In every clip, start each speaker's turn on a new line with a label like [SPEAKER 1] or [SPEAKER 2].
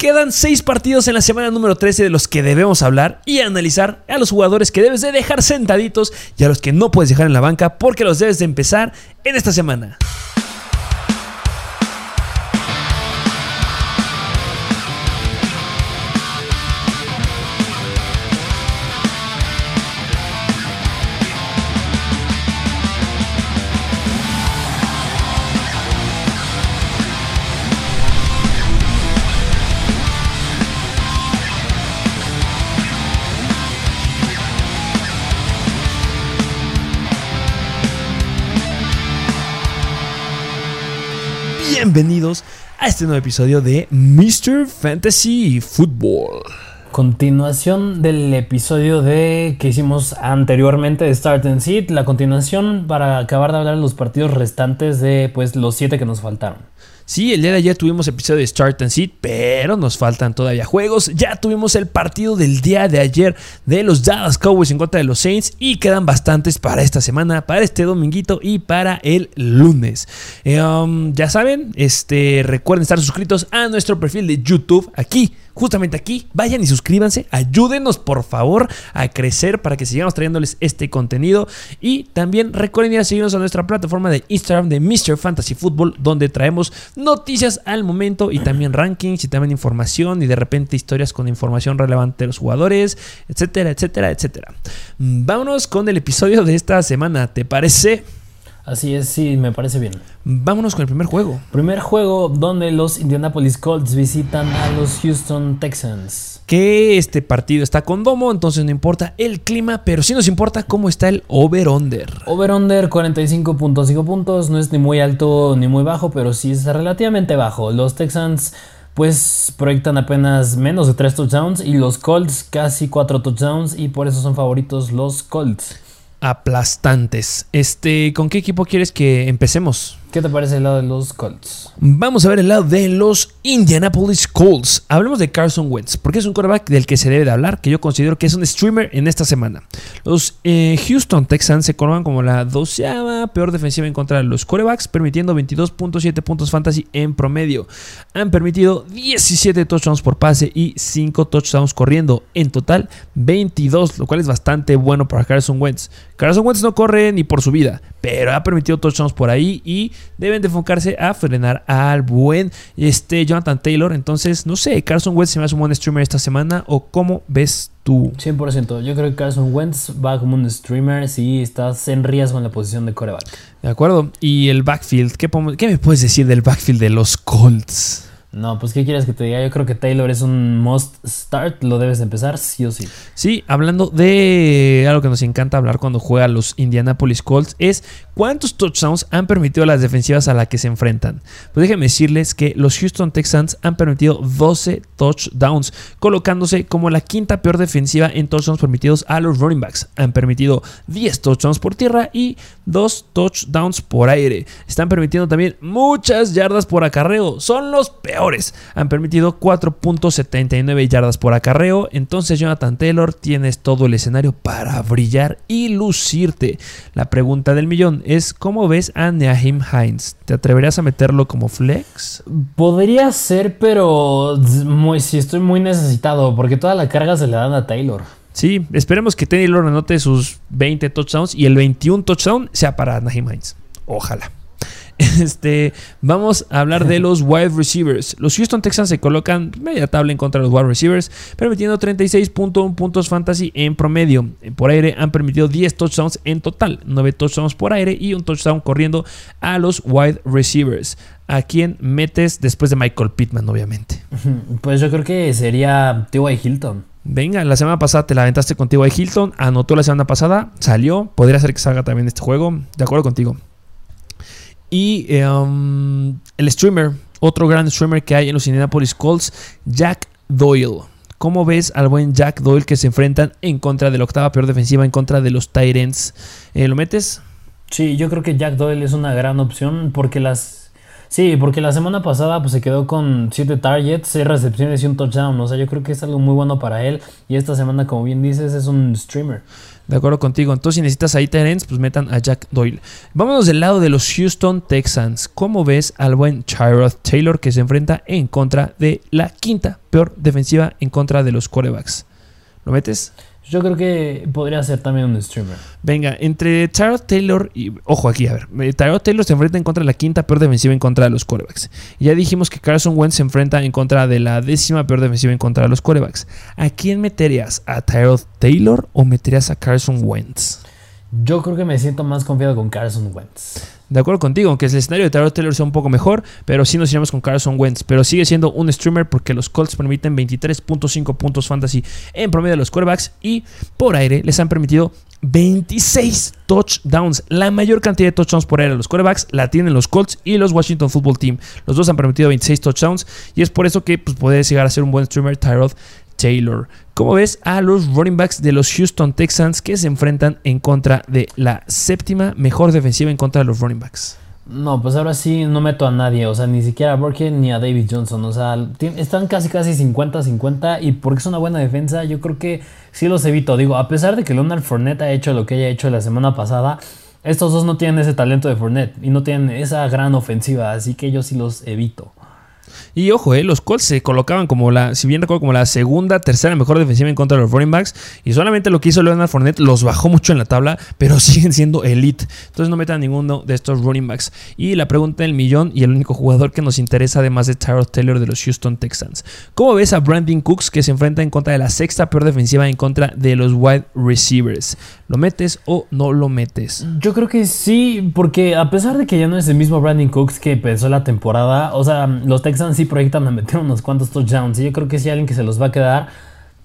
[SPEAKER 1] Quedan 6 partidos en la semana número 13 de los que debemos hablar y analizar a los jugadores que debes de dejar sentaditos y a los que no puedes dejar en la banca porque los debes de empezar en esta semana. Bienvenidos a este nuevo episodio de Mr. Fantasy Football.
[SPEAKER 2] Continuación del episodio de que hicimos anteriormente de Start and Seat, la continuación para acabar de hablar de los partidos restantes de pues los siete que nos faltaron.
[SPEAKER 1] Sí, el día de ayer tuvimos episodio de Start and Seat, pero nos faltan todavía juegos. Ya tuvimos el partido del día de ayer de los Dallas Cowboys en contra de los Saints y quedan bastantes para esta semana, para este dominguito y para el lunes. Eh, um, ya saben, este, recuerden estar suscritos a nuestro perfil de YouTube aquí justamente aquí. Vayan y suscríbanse. Ayúdenos, por favor, a crecer para que sigamos trayéndoles este contenido. Y también recuerden ir a seguirnos a nuestra plataforma de Instagram de Mr. Fantasy Football, donde traemos noticias al momento y también rankings y también información y de repente historias con información relevante de los jugadores, etcétera, etcétera, etcétera. Vámonos con el episodio de esta semana. ¿Te parece?
[SPEAKER 2] Así es, sí, me parece bien.
[SPEAKER 1] Vámonos con el primer juego.
[SPEAKER 2] Primer juego donde los Indianapolis Colts visitan a los Houston Texans.
[SPEAKER 1] Que este partido está con domo, entonces no importa el clima, pero sí nos importa cómo está el over-under.
[SPEAKER 2] Over-under 45.5 puntos, no es ni muy alto ni muy bajo, pero sí es relativamente bajo. Los Texans pues proyectan apenas menos de 3 touchdowns y los Colts casi 4 touchdowns y por eso son favoritos los Colts
[SPEAKER 1] aplastantes. Este, ¿con qué equipo quieres que empecemos?
[SPEAKER 2] ¿Qué te parece el lado de los Colts?
[SPEAKER 1] Vamos a ver el lado de los Indianapolis Colts. Hablemos de Carson Wentz, porque es un quarterback del que se debe de hablar, que yo considero que es un streamer en esta semana. Los eh, Houston Texans se coronan como la doceava peor defensiva en contra de los quarterbacks, permitiendo 22.7 puntos fantasy en promedio. Han permitido 17 touchdowns por pase y 5 touchdowns corriendo. En total, 22, lo cual es bastante bueno para Carson Wentz. Carson Wentz no corre ni por su vida, pero ha permitido touchdowns por ahí y deben de enfocarse a frenar al buen este, Jonathan Taylor. Entonces, no sé, Carson Wentz se me hace un buen streamer esta semana o cómo ves tú.
[SPEAKER 2] 100%. Yo creo que Carson Wentz va como un streamer si estás en riesgo en la posición de coreback.
[SPEAKER 1] De acuerdo. Y el backfield, ¿qué, ¿qué me puedes decir del backfield de los Colts?
[SPEAKER 2] No, pues ¿qué quieres que te diga? Yo creo que Taylor es un must start, lo debes empezar sí o sí.
[SPEAKER 1] Sí, hablando de algo que nos encanta hablar cuando juega los Indianapolis Colts, es cuántos touchdowns han permitido las defensivas a las que se enfrentan. Pues déjenme decirles que los Houston Texans han permitido 12 touchdowns, colocándose como la quinta peor defensiva en touchdowns permitidos a los running backs. Han permitido 10 touchdowns por tierra y 2 touchdowns por aire. Están permitiendo también muchas yardas por acarreo. Son los peores han permitido 4.79 yardas por acarreo. Entonces, Jonathan Taylor, tienes todo el escenario para brillar y lucirte. La pregunta del millón es: ¿cómo ves a Naheem Hines? ¿Te atreverías a meterlo como flex?
[SPEAKER 2] Podría ser, pero muy, si estoy muy necesitado, porque toda la carga se le dan a Taylor.
[SPEAKER 1] Sí, esperemos que Taylor anote sus 20 touchdowns y el 21 touchdown sea para Naheem Hines. Ojalá. Este, vamos a hablar de los wide receivers. Los Houston Texans se colocan media tabla en contra de los wide receivers, permitiendo 36.1 puntos fantasy en promedio. Por aire han permitido 10 touchdowns en total, 9 touchdowns por aire y un touchdown corriendo a los wide receivers. ¿A quién metes después de Michael Pittman, obviamente?
[SPEAKER 2] Pues yo creo que sería T.Y. Hilton.
[SPEAKER 1] Venga, la semana pasada te la aventaste contigo a Hilton, anotó la semana pasada, salió, podría ser que salga también este juego, de acuerdo contigo. Y em, el streamer, otro gran streamer que hay en los Indianapolis Colts, Jack Doyle. ¿Cómo ves al buen Jack Doyle que se enfrentan en contra de la octava peor defensiva, en contra de los Tyrants? Eh, ¿Lo metes?
[SPEAKER 2] Sí, yo creo que Jack Doyle es una gran opción porque las Sí, porque la semana pasada pues, se quedó con 7 targets, 6 recepciones y un touchdown. O sea, yo creo que es algo muy bueno para él. Y esta semana, como bien dices, es un streamer.
[SPEAKER 1] De acuerdo contigo. Entonces, si necesitas ahí Terence, pues metan a Jack Doyle. Vámonos del lado de los Houston Texans. ¿Cómo ves al buen Tyrod Taylor que se enfrenta en contra de la quinta peor defensiva en contra de los quarterbacks? ¿Lo metes?
[SPEAKER 2] Yo creo que podría ser también un streamer.
[SPEAKER 1] Venga, entre Tyrod Taylor y. Ojo aquí, a ver. Tyrod Taylor se enfrenta en contra de la quinta peor defensiva en contra de los quarterbacks. Y ya dijimos que Carson Wentz se enfrenta en contra de la décima peor defensiva en contra de los quarterbacks. ¿A quién meterías? ¿A Tyrod Taylor o meterías a Carson Wentz?
[SPEAKER 2] Yo creo que me siento más confiado con Carson Wentz.
[SPEAKER 1] De acuerdo contigo, aunque el escenario de Tyrod Taylor sea un poco mejor, pero sí nos iremos con Carson Wentz. Pero sigue siendo un streamer porque los Colts permiten 23.5 puntos fantasy en promedio de los quarterbacks y por aire les han permitido 26 touchdowns. La mayor cantidad de touchdowns por aire a los quarterbacks la tienen los Colts y los Washington Football Team. Los dos han permitido 26 touchdowns y es por eso que pues, puede llegar a ser un buen streamer Tyrod Taylor. ¿Cómo ves a los running backs de los Houston Texans que se enfrentan en contra de la séptima mejor defensiva en contra de los running backs?
[SPEAKER 2] No, pues ahora sí no meto a nadie, o sea, ni siquiera a Burke ni a David Johnson, o sea, están casi casi 50-50 y porque es una buena defensa, yo creo que sí los evito. Digo, a pesar de que Leonard Fournette ha hecho lo que haya hecho la semana pasada, estos dos no tienen ese talento de Fournette y no tienen esa gran ofensiva, así que yo sí los evito.
[SPEAKER 1] Y ojo, eh, los Colts se colocaban como la, si bien recuerdo, como la segunda, tercera mejor defensiva en contra de los running backs. Y solamente lo que hizo Leonard Fournette los bajó mucho en la tabla, pero siguen siendo elite. Entonces no metan ninguno de estos running backs. Y la pregunta del millón y el único jugador que nos interesa, además de Tyrod Taylor de los Houston Texans. ¿Cómo ves a Brandon Cooks que se enfrenta en contra de la sexta peor defensiva en contra de los wide receivers? ¿Lo metes o no lo metes?
[SPEAKER 2] Yo creo que sí, porque a pesar de que ya no es el mismo Brandon Cooks que empezó la temporada, o sea, los Texans sí proyectan a meter unos cuantos touchdowns. Y yo creo que si alguien que se los va a quedar,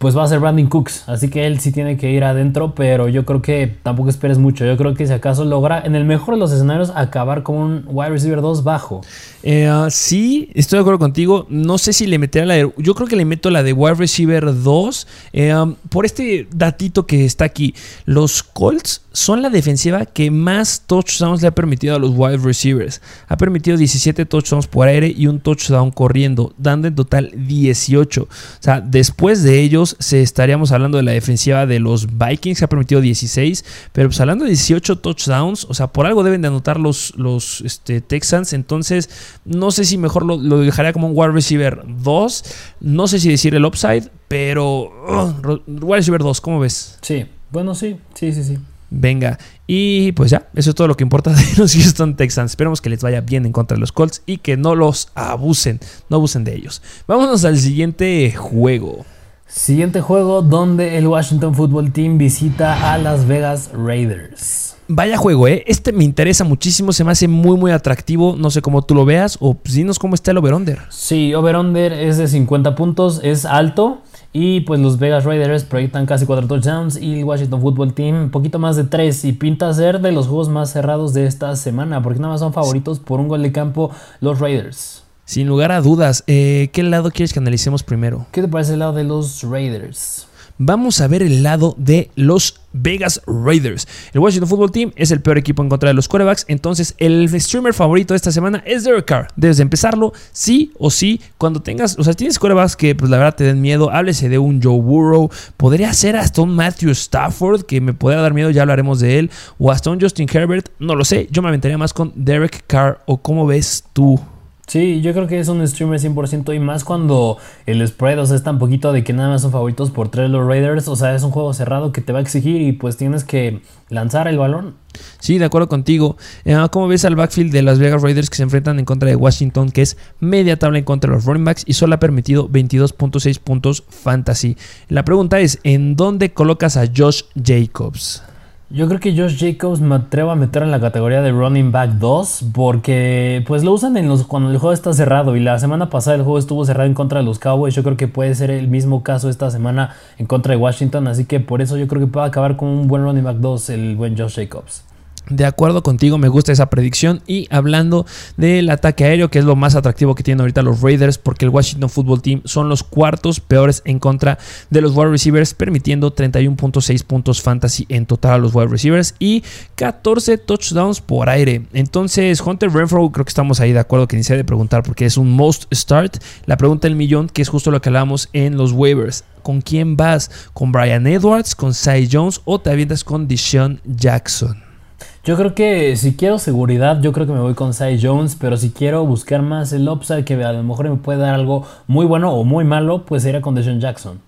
[SPEAKER 2] pues va a ser Brandon Cooks. Así que él sí tiene que ir adentro, pero yo creo que tampoco esperes mucho. Yo creo que si acaso logra, en el mejor de los escenarios, acabar con un wide receiver 2 bajo.
[SPEAKER 1] Eh, ah, sí, estoy de acuerdo contigo. No sé si le meterá la de. Yo creo que le meto la de wide receiver 2. eh, um, por este datito que está aquí. Los Colts son la defensiva que más touchdowns le ha permitido a los wide receivers. Ha permitido 17 touchdowns por aire y un touchdown corriendo, dando en total 18. O sea, después de ellos, se estaríamos hablando de la defensiva de los Vikings, que ha permitido 16. Pero pues hablando de 18 touchdowns, o sea, por algo deben de anotar los, los este, Texans. Entonces, no sé si mejor lo, lo dejaría como un wide receiver 2. No sé si decir el upside, pero uh, ro- wide receiver 2, ¿cómo ves?
[SPEAKER 2] Sí, bueno, sí, sí, sí, sí.
[SPEAKER 1] Venga, y pues ya, eso es todo lo que importa de los Houston Texans. Esperemos que les vaya bien en contra de los Colts y que no los abusen, no abusen de ellos. Vámonos al siguiente juego.
[SPEAKER 2] Siguiente juego donde el Washington Football Team visita a Las Vegas Raiders.
[SPEAKER 1] Vaya juego, ¿eh? Este me interesa muchísimo, se me hace muy, muy atractivo. No sé cómo tú lo veas, o pues, dinos cómo está el over-under.
[SPEAKER 2] Sí, over-under es de 50 puntos, es alto. Y pues los Vegas Raiders proyectan casi 4 touchdowns y el Washington Football Team un poquito más de 3 y pinta ser de los juegos más cerrados de esta semana porque nada más son favoritos por un gol de campo los Raiders.
[SPEAKER 1] Sin lugar a dudas, eh, ¿qué lado quieres que analicemos primero?
[SPEAKER 2] ¿Qué te parece el lado de los Raiders?
[SPEAKER 1] Vamos a ver el lado de los Vegas Raiders. El Washington Football Team es el peor equipo en contra de los quarterbacks. Entonces, el streamer favorito de esta semana es Derek Carr. Debes de empezarlo, sí o sí. Cuando tengas, o sea, tienes quarterbacks que, pues la verdad, te den miedo. Háblese de un Joe Burrow. Podría ser hasta un Matthew Stafford, que me podría dar miedo, ya hablaremos de él. O hasta un Justin Herbert. No lo sé. Yo me aventaría más con Derek Carr. ¿O cómo ves tú?
[SPEAKER 2] Sí, yo creo que es un streamer 100% y más cuando el spread, o sea, es tan poquito de que nada más son favoritos por tres los Raiders, o sea, es un juego cerrado que te va a exigir y pues tienes que lanzar el balón.
[SPEAKER 1] Sí, de acuerdo contigo. Eh, ¿Cómo ves al backfield de las Vegas Raiders que se enfrentan en contra de Washington, que es media tabla en contra de los running backs y solo ha permitido 22.6 puntos fantasy? La pregunta es, ¿en dónde colocas a Josh Jacobs?
[SPEAKER 2] Yo creo que Josh Jacobs me atrevo a meter en la categoría de running back 2 porque pues lo usan en los, cuando el juego está cerrado y la semana pasada el juego estuvo cerrado en contra de los Cowboys. Yo creo que puede ser el mismo caso esta semana en contra de Washington, así que por eso yo creo que puede acabar con un buen running back 2 el buen Josh Jacobs.
[SPEAKER 1] De acuerdo contigo, me gusta esa predicción. Y hablando del ataque aéreo, que es lo más atractivo que tienen ahorita los Raiders, porque el Washington Football Team son los cuartos peores en contra de los wide receivers, permitiendo 31.6 puntos fantasy en total a los wide receivers y 14 touchdowns por aire. Entonces, Hunter Renfro, creo que estamos ahí de acuerdo que inicié de preguntar porque es un most start. La pregunta del millón, que es justo lo que hablábamos en los waivers. ¿Con quién vas? ¿Con Brian Edwards, con Cy Jones o te avientas con Deshaun Jackson?
[SPEAKER 2] Yo creo que si quiero seguridad, yo creo que me voy con Cy Jones, pero si quiero buscar más el upside que a lo mejor me puede dar algo muy bueno o muy malo, pues sería con Deshaun Jackson.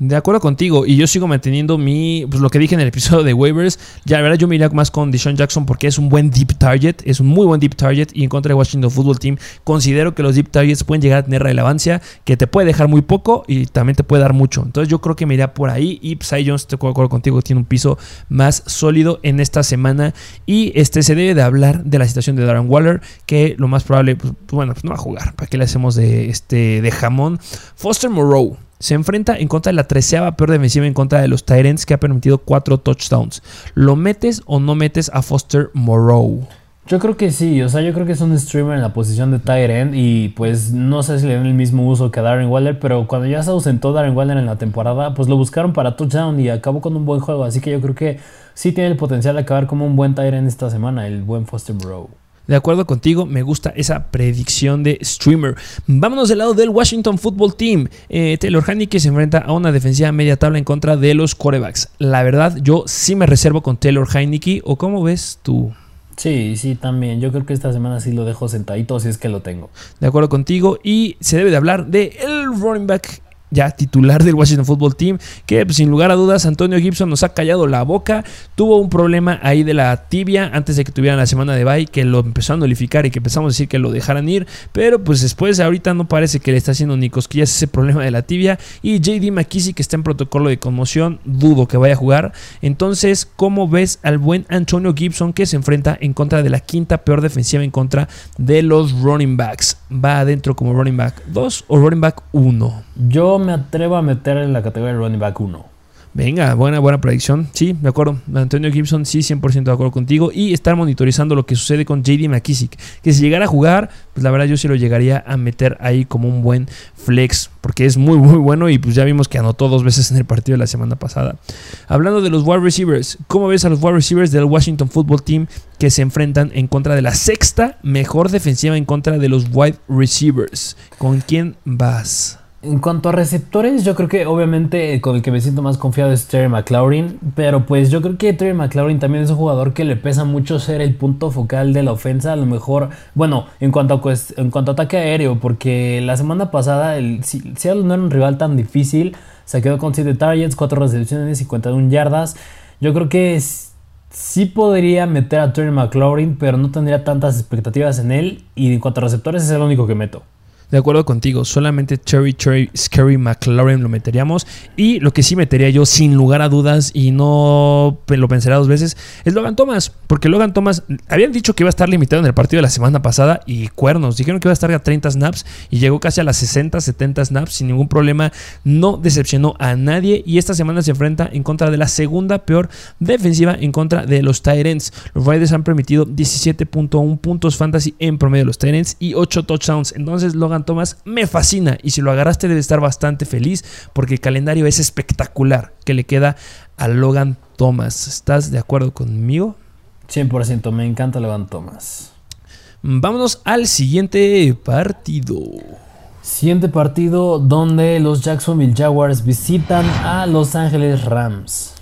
[SPEAKER 1] De acuerdo contigo, y yo sigo manteniendo mi, pues lo que dije en el episodio de waivers, ya la verdad yo me iría más con Deshaun Jackson porque es un buen deep target, es un muy buen deep target y en contra de Washington Football Team considero que los deep targets pueden llegar a tener relevancia, que te puede dejar muy poco y también te puede dar mucho. Entonces yo creo que me iría por ahí y Cy Jones, de acuerdo contigo, tiene un piso más sólido en esta semana y este se debe de hablar de la situación de Darren Waller, que lo más probable, pues, bueno, pues no va a jugar, ¿para qué le hacemos de, este, de jamón? Foster Moreau se enfrenta en contra de la treceava peor defensiva en contra de los Tyrants que ha permitido cuatro touchdowns. ¿Lo metes o no metes a Foster Moreau?
[SPEAKER 2] Yo creo que sí, o sea, yo creo que es un streamer en la posición de tight y pues no sé si le dan el mismo uso que a Darren Waller, pero cuando ya se ausentó Darren Waller en la temporada, pues lo buscaron para touchdown y acabó con un buen juego, así que yo creo que sí tiene el potencial de acabar como un buen tight esta semana, el buen Foster Moreau.
[SPEAKER 1] De acuerdo contigo, me gusta esa predicción de streamer. Vámonos del lado del Washington Football Team. Eh, Taylor Haneke se enfrenta a una defensiva media tabla en contra de los corebacks. La verdad, yo sí me reservo con Taylor Heineke. ¿O cómo ves tú?
[SPEAKER 2] Sí, sí, también. Yo creo que esta semana sí lo dejo sentadito si es que lo tengo.
[SPEAKER 1] De acuerdo contigo. Y se debe de hablar de el running back ya titular del Washington Football Team, que pues, sin lugar a dudas Antonio Gibson nos ha callado la boca, tuvo un problema ahí de la tibia antes de que tuvieran la semana de bye, que lo empezó a nulificar y que empezamos a decir que lo dejaran ir, pero pues después ahorita no parece que le está haciendo ni cosquillas ese problema de la tibia y JD McKissick que está en protocolo de conmoción, dudo que vaya a jugar, entonces ¿cómo ves al buen Antonio Gibson que se enfrenta en contra de la quinta peor defensiva en contra de los running backs? ¿Va adentro como running back 2 o running back 1?
[SPEAKER 2] Yo me atrevo a meter en la categoría de running back 1.
[SPEAKER 1] Venga, buena, buena predicción. Sí, de acuerdo. Antonio Gibson, sí, 100% de acuerdo contigo. Y estar monitorizando lo que sucede con JD McKissick. Que si llegara a jugar, pues la verdad yo sí lo llegaría a meter ahí como un buen flex. Porque es muy, muy bueno. Y pues ya vimos que anotó dos veces en el partido de la semana pasada. Hablando de los wide receivers, ¿cómo ves a los wide receivers del Washington Football Team que se enfrentan en contra de la sexta mejor defensiva en contra de los wide receivers? ¿Con quién vas?
[SPEAKER 2] En cuanto a receptores, yo creo que obviamente con el que me siento más confiado es Terry McLaurin, pero pues yo creo que Terry McLaurin también es un jugador que le pesa mucho ser el punto focal de la ofensa, a lo mejor, bueno, en cuanto a, en cuanto ataque aéreo, porque la semana pasada el Seattle no era un rival tan difícil, se quedó con 7 targets, 4 recepciones, 51 yardas, yo creo que sí podría meter a Terry McLaurin, pero no tendría tantas expectativas en él, y en cuanto a receptores es el único que meto
[SPEAKER 1] de acuerdo contigo, solamente Cherry Cherry Scary McLaurin lo meteríamos. Y lo que sí metería yo, sin lugar a dudas, y no lo pensaría dos veces, es Logan Thomas. Porque Logan Thomas, habían dicho que iba a estar limitado en el partido de la semana pasada y cuernos. Dijeron que iba a estar a 30 snaps y llegó casi a las 60, 70 snaps sin ningún problema. No decepcionó a nadie y esta semana se enfrenta en contra de la segunda peor defensiva en contra de los Tyrants. Los Raiders han permitido 17.1 puntos fantasy en promedio de los Tyrants y 8 touchdowns. Entonces Logan Thomas me fascina y si lo agarraste debe estar bastante feliz porque el calendario es espectacular que le queda a Logan Thomas. ¿Estás de acuerdo conmigo?
[SPEAKER 2] 100%, me encanta Logan Thomas.
[SPEAKER 1] Vámonos al siguiente partido.
[SPEAKER 2] Siguiente partido donde los Jacksonville Jaguars visitan a Los Ángeles Rams.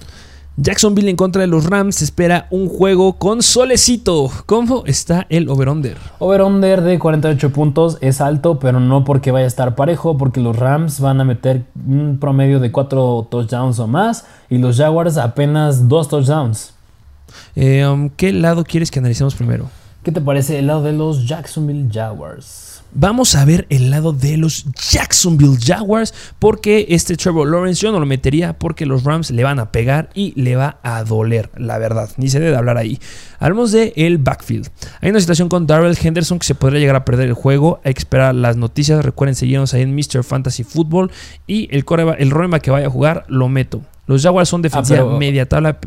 [SPEAKER 1] Jacksonville en contra de los Rams espera un juego con solecito. ¿Cómo está el over-under?
[SPEAKER 2] Over-under de 48 puntos es alto, pero no porque vaya a estar parejo, porque los Rams van a meter un promedio de 4 touchdowns o más y los Jaguars apenas 2 touchdowns.
[SPEAKER 1] Eh, um, ¿Qué lado quieres que analicemos primero?
[SPEAKER 2] ¿Qué te parece el lado de los Jacksonville Jaguars?
[SPEAKER 1] Vamos a ver el lado de los Jacksonville Jaguars, porque este Trevor Lawrence yo no lo metería porque los Rams le van a pegar y le va a doler, la verdad. Ni se debe hablar ahí. Hablamos de el backfield. Hay una situación con Darrell Henderson que se podría llegar a perder el juego. Hay que esperar las noticias. Recuerden seguirnos ahí en Mr. Fantasy Football. Y el, el que vaya a jugar lo meto. Los Jaguars son defensiva ah, media tabla.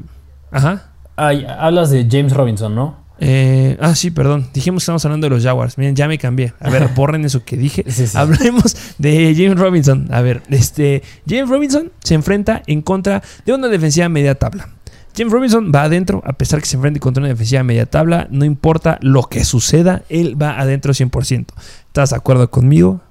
[SPEAKER 1] Ajá.
[SPEAKER 2] Ay, hablas de James Robinson, ¿no?
[SPEAKER 1] Eh, ah, sí, perdón. Dijimos que estamos hablando de los Jaguars. Miren, ya me cambié. A ver, borren eso que dije.
[SPEAKER 2] Sí, sí.
[SPEAKER 1] Hablemos de James Robinson. A ver, este. James Robinson se enfrenta en contra de una defensiva media tabla. James Robinson va adentro, a pesar que se enfrente contra una defensiva media tabla. No importa lo que suceda, él va adentro 100%. ¿Estás de acuerdo conmigo?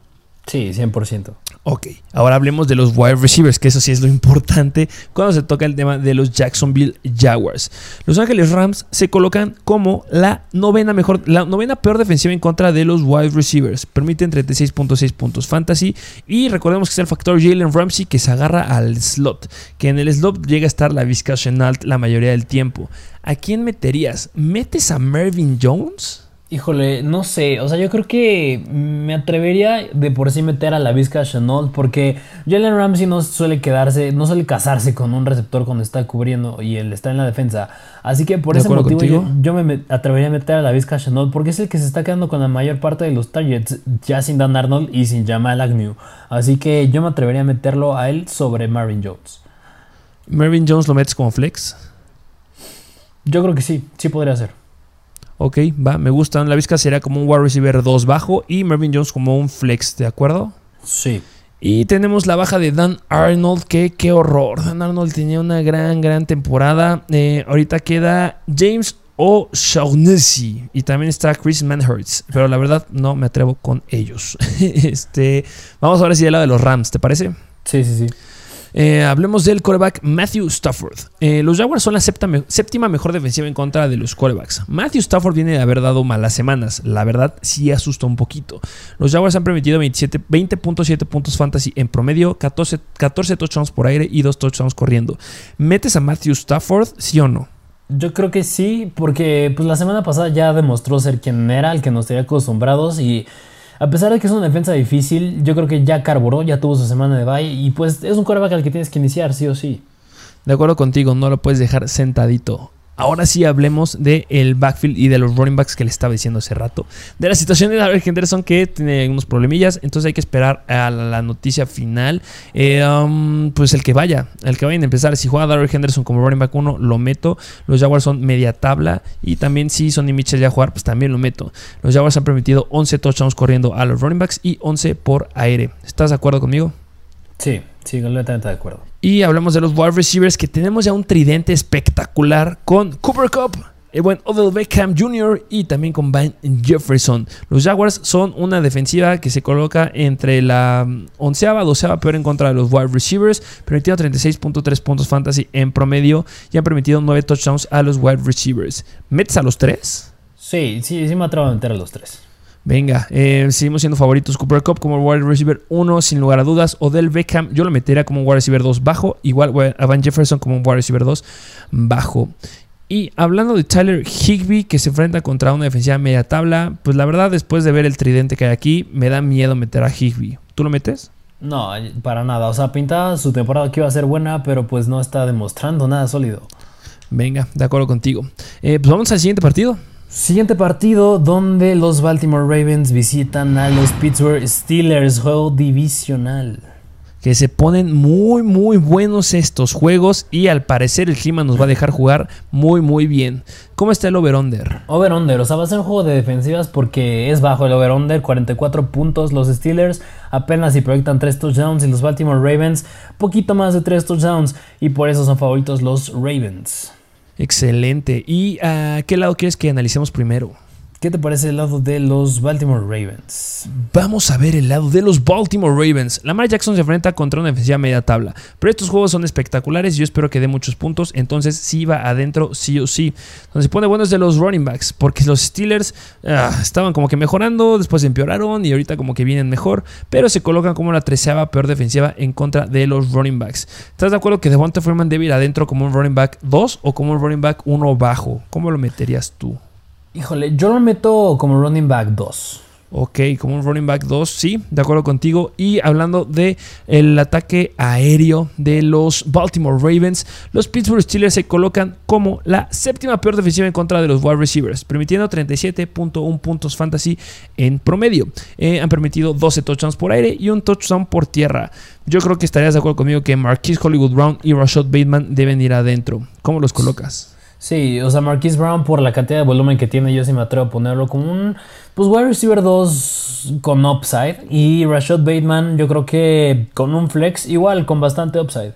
[SPEAKER 2] Sí, 100%.
[SPEAKER 1] Ok, ahora hablemos de los wide receivers, que eso sí es lo importante cuando se toca el tema de los Jacksonville Jaguars. Los Ángeles Rams se colocan como la novena mejor, la novena peor defensiva en contra de los wide receivers. Permiten 36.6 puntos fantasy y recordemos que es el factor Jalen Ramsey que se agarra al slot, que en el slot llega a estar la Vizca Chenault la mayoría del tiempo. ¿A quién meterías? ¿Metes a Mervyn Jones?
[SPEAKER 2] Híjole, no sé, o sea, yo creo que me atrevería de por sí meter a la Vizca Chenault porque Jalen Ramsey no suele quedarse, no suele casarse con un receptor cuando está cubriendo y él está en la defensa. Así que por
[SPEAKER 1] ¿De
[SPEAKER 2] ese motivo yo, me atrevería a meter a la Vizca Chenault porque es el que se está quedando con la mayor parte de los targets, ya sin Dan Arnold y sin Jamal Agnew. Así que yo me atrevería a meterlo a él sobre Marvin Jones.
[SPEAKER 1] ¿Mervyn Jones lo metes como flex?
[SPEAKER 2] Yo creo que sí, sí podría ser.
[SPEAKER 1] Ok, va, me gustan. La Vizca sería como un wide receiver 2 bajo y Mervyn Jones como un flex, ¿de acuerdo?
[SPEAKER 2] Sí.
[SPEAKER 1] Y tenemos la baja de Dan Arnold, que qué horror. Dan Arnold tenía una gran, gran temporada. Eh, ahorita queda James O'Shaughnessy y también está Chris Manhurts, pero la verdad no me atrevo con ellos. este, vamos ahora sí del lado de los Rams, ¿te parece?
[SPEAKER 2] Sí, sí, sí.
[SPEAKER 1] Eh, hablemos del quarterback Matthew Stafford. Eh, los Jaguars son la séptima, me- séptima mejor defensiva en contra de los quarterbacks. Matthew Stafford viene de haber dado malas semanas. La verdad, sí asusta un poquito. Los Jaguars han permitido 27 20.7 puntos fantasy en promedio, 14, 14 touchdowns por aire y 2 touchdowns corriendo. ¿Metes a Matthew Stafford, sí o no?
[SPEAKER 2] Yo creo que sí, porque pues la semana pasada ya demostró ser quien era, el que nos tenía acostumbrados y a pesar de que es una defensa difícil, yo creo que ya carburó, ya tuvo su semana de bye y pues es un quarterback al que tienes que iniciar, sí o sí.
[SPEAKER 1] De acuerdo contigo, no lo puedes dejar sentadito. Ahora sí hablemos del backfield y de los running backs que le estaba diciendo hace rato. De la situación de David Henderson que tiene unos problemillas, entonces hay que esperar a la, noticia final. Eh, um, pues el que vaya, el que vayan a empezar. Si juega David Henderson como running back 1, lo meto. Los Jaguars son media tabla y también si Sonny Mitchell ya jugar, pues también lo meto. Los Jaguars han permitido 11 touchdowns corriendo a los running backs y 11 por aire. ¿Estás de acuerdo conmigo?
[SPEAKER 2] Sí, sí, completamente de acuerdo.
[SPEAKER 1] Y hablamos de los wide receivers que tenemos ya un tridente espectacular con Cooper Cup, el buen Odell Beckham Jr. y también con Van Jefferson. Los Jaguars son una defensiva que se coloca entre la mm, onceava, doceava peor en contra de los wide receivers, permitiendo 36.3 puntos fantasy en promedio y han permitido 9 touchdowns a los wide receivers. ¿Metes a los tres?
[SPEAKER 2] Sí, sí, sí me atrevo a meter a los tres.
[SPEAKER 1] Venga, eh, seguimos siendo favoritos. Cooper Cup como wide receiver 1, sin lugar a dudas. Odell Beckham, yo lo metería como wide receiver 2 bajo. Igual a Van Jefferson como wide receiver 2 bajo. Y hablando de Tyler Higby, que se enfrenta contra una defensiva media tabla, pues la verdad, después de ver el tridente que hay aquí, me da miedo meter a Higby. ¿Tú lo metes?
[SPEAKER 2] No, para nada. O sea, pintaba su temporada que iba a ser buena, pero pues no está demostrando nada sólido.
[SPEAKER 1] Venga, de acuerdo contigo. Eh, pues vamos al siguiente partido.
[SPEAKER 2] Siguiente partido donde los Baltimore Ravens visitan a los Pittsburgh Steelers, juego divisional.
[SPEAKER 1] Que se ponen muy, muy buenos estos juegos y al parecer el clima nos va a dejar jugar muy, muy bien. ¿Cómo está el over-under?
[SPEAKER 2] Over-under, o sea, va a ser un juego de defensivas porque es bajo el over-under, 44 puntos. Los Steelers apenas si proyectan 3 touchdowns y los Baltimore Ravens poquito más de 3 touchdowns y por eso son favoritos los Ravens.
[SPEAKER 1] Excelente. ¿Y a qué lado quieres que analicemos primero?
[SPEAKER 2] ¿Qué te parece el lado de los Baltimore Ravens?
[SPEAKER 1] Vamos a ver el lado de los Baltimore Ravens. Lamar Jackson se enfrenta contra una defensiva media tabla. Pero estos juegos son espectaculares y yo espero que dé muchos puntos. Entonces sí va adentro, sí o sí. Donde se pone bueno es de los running backs. Porque los Steelers ah, estaban como que mejorando, después empeoraron y ahorita como que vienen mejor. Pero se colocan como la treceava peor defensiva en contra de los running backs. ¿Estás de acuerdo que Devonta Freeman debe ir adentro como un running back 2 o como un running back 1 bajo? ¿Cómo lo meterías tú?
[SPEAKER 2] Híjole, yo lo meto como running back 2.
[SPEAKER 1] Ok, como un running back 2, sí, de acuerdo contigo. Y hablando de el ataque aéreo de los Baltimore Ravens, los Pittsburgh Steelers se colocan como la séptima peor defensiva en contra de los wide receivers, permitiendo 37.1 puntos fantasy en promedio. Eh, han permitido 12 touchdowns por aire y un touchdown por tierra. Yo creo que estarías de acuerdo conmigo que Marquise Hollywood Brown y Rashad Bateman deben ir adentro. ¿Cómo los colocas?
[SPEAKER 2] Sí, o sea, Marquise Brown por la cantidad de volumen que tiene, yo sí me atrevo a ponerlo como un pues wide receiver 2 con upside y Rashad Bateman yo creo que con un flex igual con bastante upside.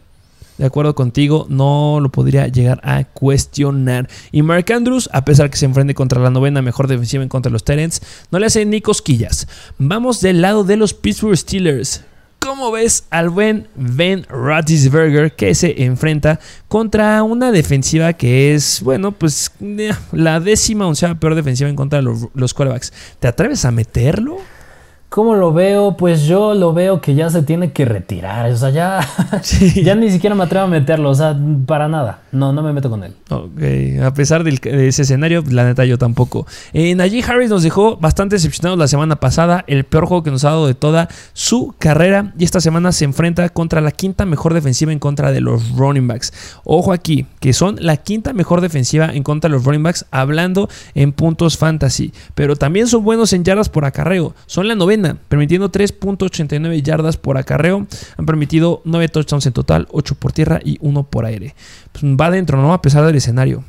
[SPEAKER 1] De acuerdo contigo, no lo podría llegar a cuestionar. Y Mark Andrews, a pesar que se enfrente contra la novena mejor defensiva en contra de los Terrence, no le hace ni cosquillas. Vamos del lado de los Pittsburgh Steelers. ¿Cómo ves al buen Ben Roethlisberger que se enfrenta contra una defensiva que es, bueno, pues eh, la décima onceava peor defensiva en contra de los, los quarterbacks? ¿Te atreves a meterlo?
[SPEAKER 2] ¿Cómo lo veo? Pues yo lo veo que ya se tiene que retirar. O sea, ya, ya ni siquiera me atrevo a meterlo. O sea, para nada. No, no me meto con él.
[SPEAKER 1] Ok, a pesar de ese escenario, la neta yo tampoco. Eh, Najee Harris nos dejó bastante decepcionados la semana pasada. El peor juego que nos ha dado de toda su carrera. Y esta semana se enfrenta contra la quinta mejor defensiva en contra de los running backs. Ojo aquí, que son la quinta mejor defensiva en contra de los running backs, hablando en puntos fantasy. Pero también son buenos en yardas por acarreo. Son la novena permitiendo 3.89 yardas por acarreo. Han permitido 9 touchdowns en total, 8 por tierra y 1 por aire. Pues va adentro, ¿no? A pesar del escenario.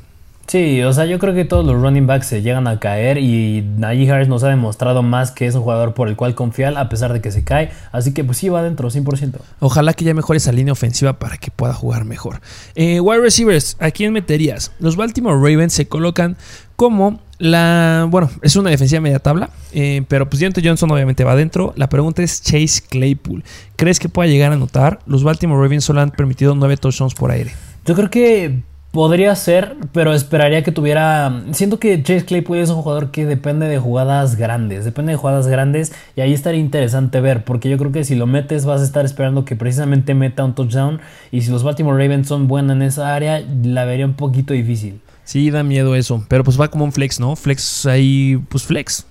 [SPEAKER 2] Sí, o sea, yo creo que todos los running backs se llegan a caer y Najee Harris nos ha demostrado más que es un jugador por el cual confiar a pesar de que se cae. Así que pues sí, va adentro, 100%.
[SPEAKER 1] Ojalá que ya mejore esa línea ofensiva para que pueda jugar mejor. Eh, wide receivers, ¿a quién meterías? Los Baltimore Ravens se colocan como la, bueno, es una defensiva media tabla, eh, pero pues Deontay Johnson obviamente va adentro. La pregunta es Chase Claypool. ¿Crees que pueda llegar a anotar? Los Baltimore Ravens solo han permitido 9 touchdowns por aire.
[SPEAKER 2] Yo creo que podría ser, pero esperaría que tuviera. Siento que Chase Claypool es un jugador que depende de jugadas grandes. Depende de jugadas grandes y ahí estaría interesante ver, porque yo creo que si lo metes vas a estar esperando que precisamente meta un touchdown. Y si los Baltimore Ravens son buenos en esa área, la vería un poquito difícil.
[SPEAKER 1] Sí, da miedo eso. Pero pues va como un flex, ¿no? Flex ahí, pues flex.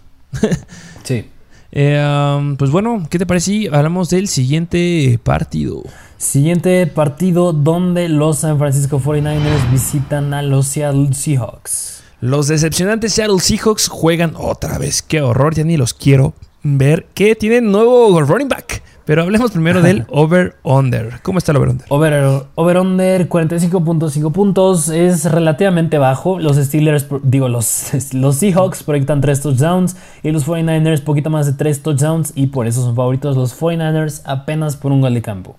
[SPEAKER 2] sí.
[SPEAKER 1] Eh, um, pues bueno, ¿qué te parece si hablamos del siguiente partido?
[SPEAKER 2] Siguiente partido donde los San Francisco 49ers visitan a los Seattle Seahawks.
[SPEAKER 1] Los decepcionantes Seattle Seahawks juegan otra vez. Qué horror, ya ni los quiero ver. Que tienen nuevo running back. Pero hablemos primero del over-under. ¿Cómo está el over-under?
[SPEAKER 2] Over-under 45.5 puntos. Es relativamente bajo. Los Steelers, digo, los, los Seahawks proyectan 3 touchdowns. Y los 49ers poquito más de 3 touchdowns. Y por eso son favoritos los 49ers apenas por un gol de campo.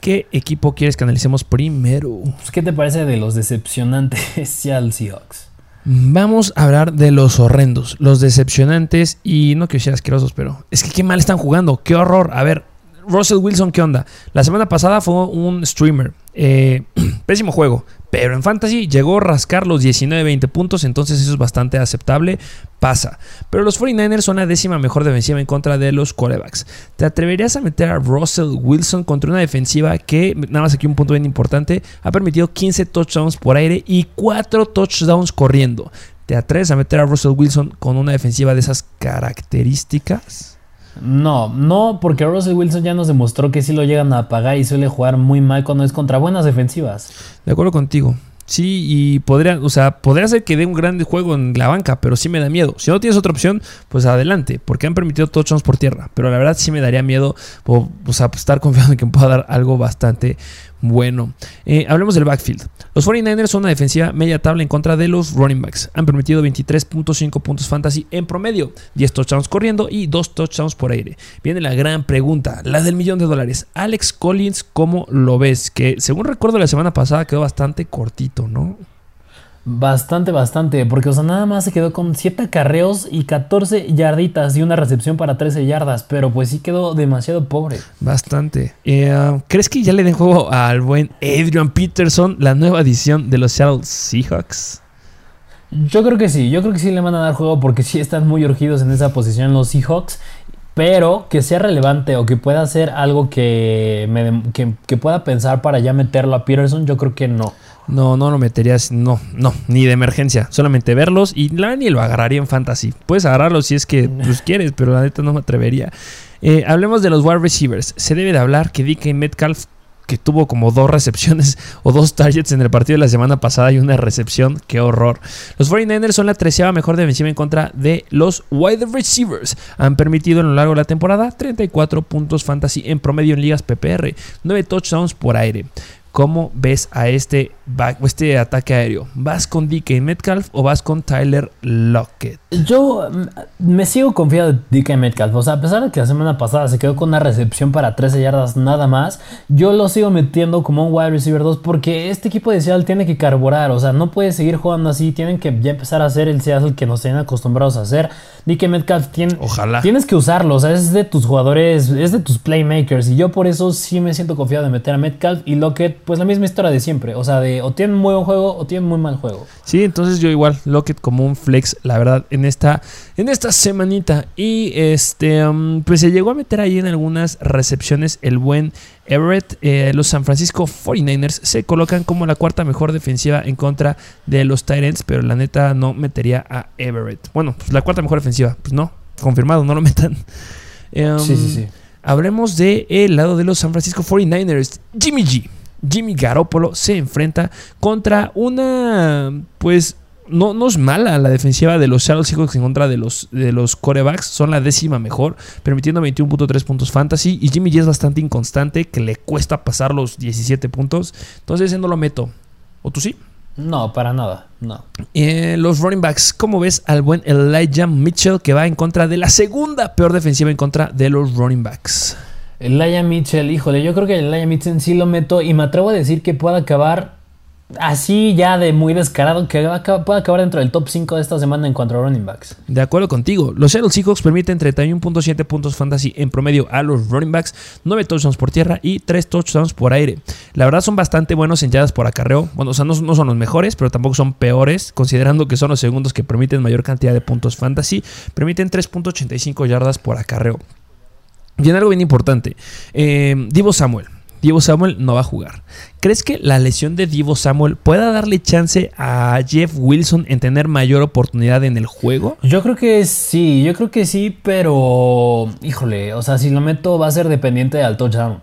[SPEAKER 1] ¿Qué equipo quieres que analicemos primero?
[SPEAKER 2] Pues, ¿Qué te parece de los decepcionantes Seattle Seahawks?
[SPEAKER 1] Vamos a hablar de los horrendos, los decepcionantes y no que sean asquerosos, pero es que qué mal están jugando, qué horror. A ver, Russell Wilson, ¿qué onda? La semana pasada fue un streamer. Eh, pésimo juego. Pero en Fantasy llegó a rascar los 19-20 puntos, entonces eso es bastante aceptable. Pasa. Pero los 49ers son la décima mejor defensiva en contra de los quarterbacks. ¿Te atreverías a meter a Russell Wilson contra una defensiva que, nada más aquí un punto bien importante, ha permitido 15 touchdowns por aire y 4 touchdowns corriendo? ¿Te atreves a meter a Russell Wilson con una defensiva de esas características?
[SPEAKER 2] No, no, porque Russell Wilson ya nos demostró que sí lo llegan a apagar y suele jugar muy mal cuando es contra buenas defensivas.
[SPEAKER 1] De acuerdo contigo. Sí, y podría, o sea, podría ser que dé un gran juego en la banca, pero sí me da miedo. Si no tienes otra opción, pues adelante, porque han permitido touchdowns por tierra. Pero la verdad sí me daría miedo, o, sea, estar confiado en que pueda dar algo bastante bueno. Eh, hablemos del backfield. Los 49ers son una defensiva media tabla en contra de los running backs. Han permitido 23.5 puntos fantasy en promedio, 10 touchdowns corriendo y 2 touchdowns por aire. Viene la gran pregunta, la del millón de dólares. Alex Collins, ¿cómo lo ves? Que según recuerdo la semana pasada quedó bastante cortito, ¿no?
[SPEAKER 2] Bastante, bastante, porque o sea, nada más se quedó con 7 carreos y 14 yarditas y una recepción para 13 yardas, pero pues sí quedó demasiado pobre.
[SPEAKER 1] Bastante. Eh, ¿Crees que ya le den juego al buen Adrian Peterson, la nueva edición de los Seattle Seahawks?
[SPEAKER 2] Yo creo que sí, yo creo que sí le van a dar juego porque sí están muy urgidos en esa posición los Seahawks, pero que sea relevante o que pueda hacer algo que, me, que pueda pensar para ya meterlo a Peterson, yo creo que no.
[SPEAKER 1] No, no lo meterías, no, no, ni de emergencia. Solamente verlos y la ni lo agarraría en fantasy. Puedes agarrarlos si es que pues, quieres, pero la neta no me atrevería. Eh, hablemos de los wide receivers. Se debe de hablar que DK Metcalf, que tuvo como dos recepciones o dos targets en el partido de la semana pasada y una recepción, qué horror. Los 49ers son la treceava mejor defensiva en contra de los wide receivers. Han permitido a lo largo de la temporada 34 puntos fantasy en promedio en ligas PPR, 9 touchdowns por aire. ¿Cómo ves a este, este ataque aéreo? ¿Vas con DK Metcalf o vas con Tyler Lockett?
[SPEAKER 2] Yo mm, me sigo confiado de DK Metcalf. O sea, a pesar de que la semana pasada se quedó con una recepción para 13 yardas nada más, yo lo sigo metiendo como un wide receiver 2 porque este equipo de Seattle tiene que carburar. O sea, no puede seguir jugando así. Tienen que ya empezar a hacer el Seattle que nos tienen acostumbrados a hacer. DK Metcalf tiene,
[SPEAKER 1] Ojalá.
[SPEAKER 2] tienes que usarlo. O sea, es de tus jugadores, es de tus playmakers. Y yo por eso sí me siento confiado de meter a Metcalf y Lockett pues la misma historia de siempre. O sea, de o tienen muy buen juego o tienen muy mal juego.
[SPEAKER 1] Sí, entonces yo igual, Lockett como un flex, la verdad, en esta, en esta semanita. Y este, um, pues se llegó a meter ahí en algunas recepciones el buen Everett. Eh, los San Francisco 49ers se colocan como la cuarta mejor defensiva en contra de los Tyrants, pero la neta no metería a Everett. Bueno, pues la cuarta mejor defensiva, pues no, confirmado, no lo metan.
[SPEAKER 2] Um, sí, sí, sí.
[SPEAKER 1] Hablemos del el lado de los San Francisco 49ers. Jimmy G. Jimmy Garoppolo se enfrenta contra una, pues, no, no es mala la defensiva de los Seattle Seahawks en contra de los, de los corebacks. Son la décima mejor, permitiendo 21.3 puntos fantasy. Y Jimmy G es bastante inconstante, que le cuesta pasar los 17 puntos. Entonces ese no lo meto. ¿O tú sí?
[SPEAKER 2] No, para nada, no.
[SPEAKER 1] Eh, los running backs, ¿cómo ves al buen Elijah Mitchell que va en contra de la segunda peor defensiva en contra de los running backs?
[SPEAKER 2] Elijah Mitchell, híjole, yo creo que Elijah Mitchell sí lo meto y me atrevo a decir que puede acabar así ya de muy descarado, que puede acabar dentro del top 5 de esta semana en cuanto a running backs.
[SPEAKER 1] De acuerdo contigo, los Seattle Seahawks permiten 31.7 puntos fantasy en promedio a los running backs, 9 touchdowns por tierra y 3 touchdowns por aire. La verdad son bastante buenos en yardas por acarreo, bueno, o sea, no, no son los mejores, pero tampoco son peores, considerando que son los segundos que permiten mayor cantidad de puntos fantasy, permiten 3.85 yardas por acarreo. Y algo bien importante, eh, Divo Samuel. Divo Samuel no va a jugar. ¿Crees que la lesión de Divo Samuel pueda darle chance a Jeff Wilson en tener mayor oportunidad en el juego?
[SPEAKER 2] Yo creo que sí, yo creo que sí, pero híjole, o sea, si lo meto va a ser dependiente del touchdown.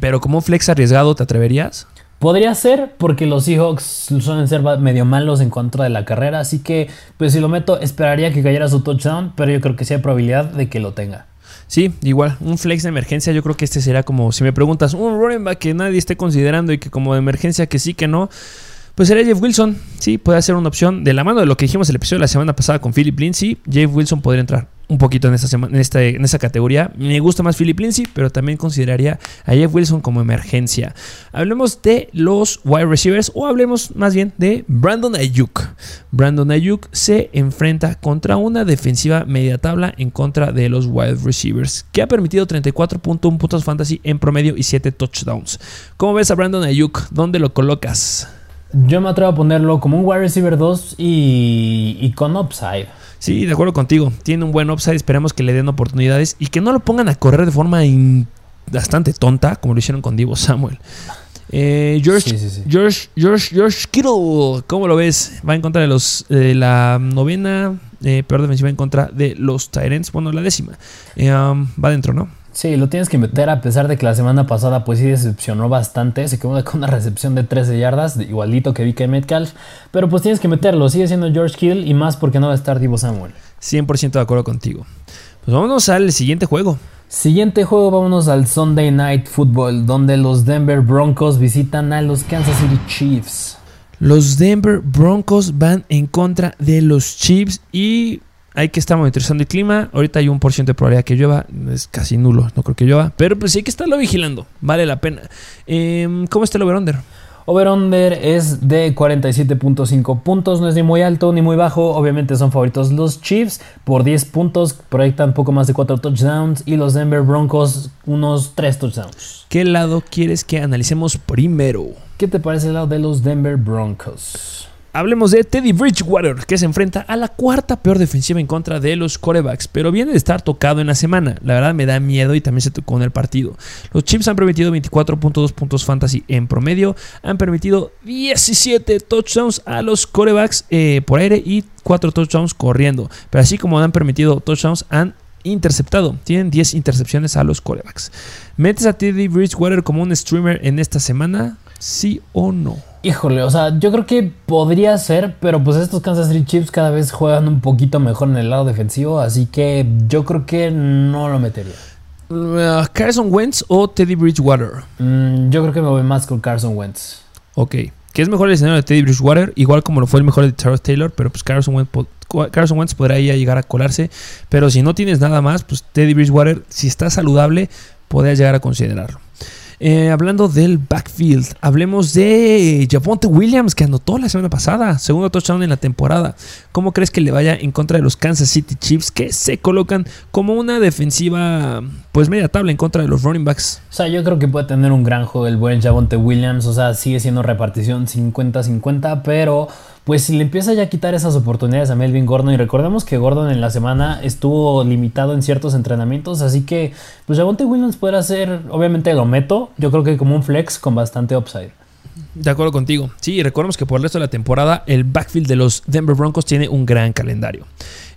[SPEAKER 1] Pero como un flex arriesgado, ¿te atreverías?
[SPEAKER 2] Podría ser porque los Seahawks suelen ser medio malos en contra de la carrera, así que pues si lo meto esperaría que cayera su touchdown, pero yo creo que sí hay probabilidad de que lo tenga.
[SPEAKER 1] Sí, igual, un flex de emergencia, yo creo que este será como, si me preguntas, un running back que nadie esté considerando y que como de emergencia que sí, que no, pues sería Jeff Wilson, sí, puede ser una opción. De la mano de lo que dijimos el episodio de la semana pasada con Philip Lindsay, Jeff Wilson podría entrar un poquito en esta, categoría. Me gusta más Philip Lindsay, pero también consideraría a Jeff Wilson como emergencia. Hablemos de los wide receivers o hablemos más bien de Brandon Ayuk. Brandon Ayuk se enfrenta contra una defensiva media tabla en contra de los wide receivers, que ha permitido 34.1 puntos fantasy en promedio y 7 touchdowns. ¿Cómo ves a Brandon Ayuk? ¿Dónde lo colocas?
[SPEAKER 2] Yo me atrevo a ponerlo como un wide receiver 2 y, y con upside.
[SPEAKER 1] Sí, de acuerdo contigo. Tiene un buen upside. Esperemos que le den oportunidades y que no lo pongan a correr de forma bastante tonta, como lo hicieron con Divo Samuel. Eh, George, George, George, George Kittle, ¿cómo lo ves? Va en contra de los la novena, eh, peor defensiva en contra de los Tyrants. Bueno, la décima. Eh, um, va adentro, ¿no?
[SPEAKER 2] Sí, lo tienes que meter a pesar de que la semana pasada pues sí decepcionó bastante. Se quedó con una recepción de 13 yardas, igualito que que Metcalf. Pero pues tienes que meterlo, sigue siendo George Kittle y más porque no va a estar Divo Samuel.
[SPEAKER 1] 100% de acuerdo contigo. Pues vámonos al siguiente juego.
[SPEAKER 2] Siguiente juego, vámonos al Sunday Night Football, donde los Denver Broncos visitan a los Kansas City Chiefs.
[SPEAKER 1] Los Denver Broncos van en contra de los Chiefs y hay que estar monitorizando el clima. Ahorita hay un por ciento de probabilidad que llueva. Es casi nulo, no creo que llueva. Pero pues sí hay que estarlo vigilando. Vale la pena. Em, ¿Cómo está el over-under?
[SPEAKER 2] Over-under es de 47.5 puntos. No es ni muy alto ni muy bajo. Obviamente son favoritos los Chiefs. Por 10 puntos proyectan poco más de 4 touchdowns. Y los Denver Broncos unos 3 touchdowns.
[SPEAKER 1] ¿Qué lado quieres que analicemos primero?
[SPEAKER 2] ¿Qué te parece el lado de los Denver Broncos?
[SPEAKER 1] Hablemos de Teddy Bridgewater, que se enfrenta a la cuarta peor defensiva en contra de los corebacks, pero viene de estar tocado en la semana. La verdad me da miedo y también se tocó en el partido. Los Chiefs han permitido 24.2 puntos fantasy en promedio, han permitido 17 touchdowns a los corebacks eh, por aire y 4 touchdowns corriendo. Pero así como han permitido touchdowns, han interceptado. Tienen 10 intercepciones a los corebacks. ¿Metes a Teddy Bridgewater como un streamer en esta semana? ¿Sí o no?
[SPEAKER 2] Híjole, o sea, yo creo que podría ser, pero pues estos Kansas City Chiefs cada vez juegan un poquito mejor en el lado defensivo, así que yo creo que no lo metería.
[SPEAKER 1] Uh, ¿Carson Wentz o Teddy Bridgewater?
[SPEAKER 2] Mm, yo creo que me voy más con Carson Wentz.
[SPEAKER 1] Ok. Que es mejor el escenario de Teddy Bridgewater, igual como lo fue el mejor de Charles Taylor, pero pues Carson Wentz, Carson Wentz podrá ya llegar a colarse. Pero si no tienes nada más, pues Teddy Bridgewater, si está saludable, podría llegar a considerarlo. Eh, hablando del backfield, hablemos de Javonte Williams, que anotó la semana pasada, segundo touchdown en la temporada. ¿Cómo crees que le vaya en contra de los Kansas City Chiefs, que se colocan como una defensiva, pues media tabla en contra de los running backs?
[SPEAKER 2] O sea, yo creo que puede tener un gran juego el buen Javonte Williams, o sea, sigue siendo repartición 50-50, pero pues si le empieza ya a quitar esas oportunidades a Melvin Gordon, y recordemos que Gordon en la semana estuvo limitado en ciertos entrenamientos, así que pues Javonte Williams puede hacer, obviamente lo meto, yo creo que como un flex con bastante upside.
[SPEAKER 1] De acuerdo contigo. Sí, recordemos que por el resto de la temporada el backfield de los Denver Broncos tiene un gran calendario.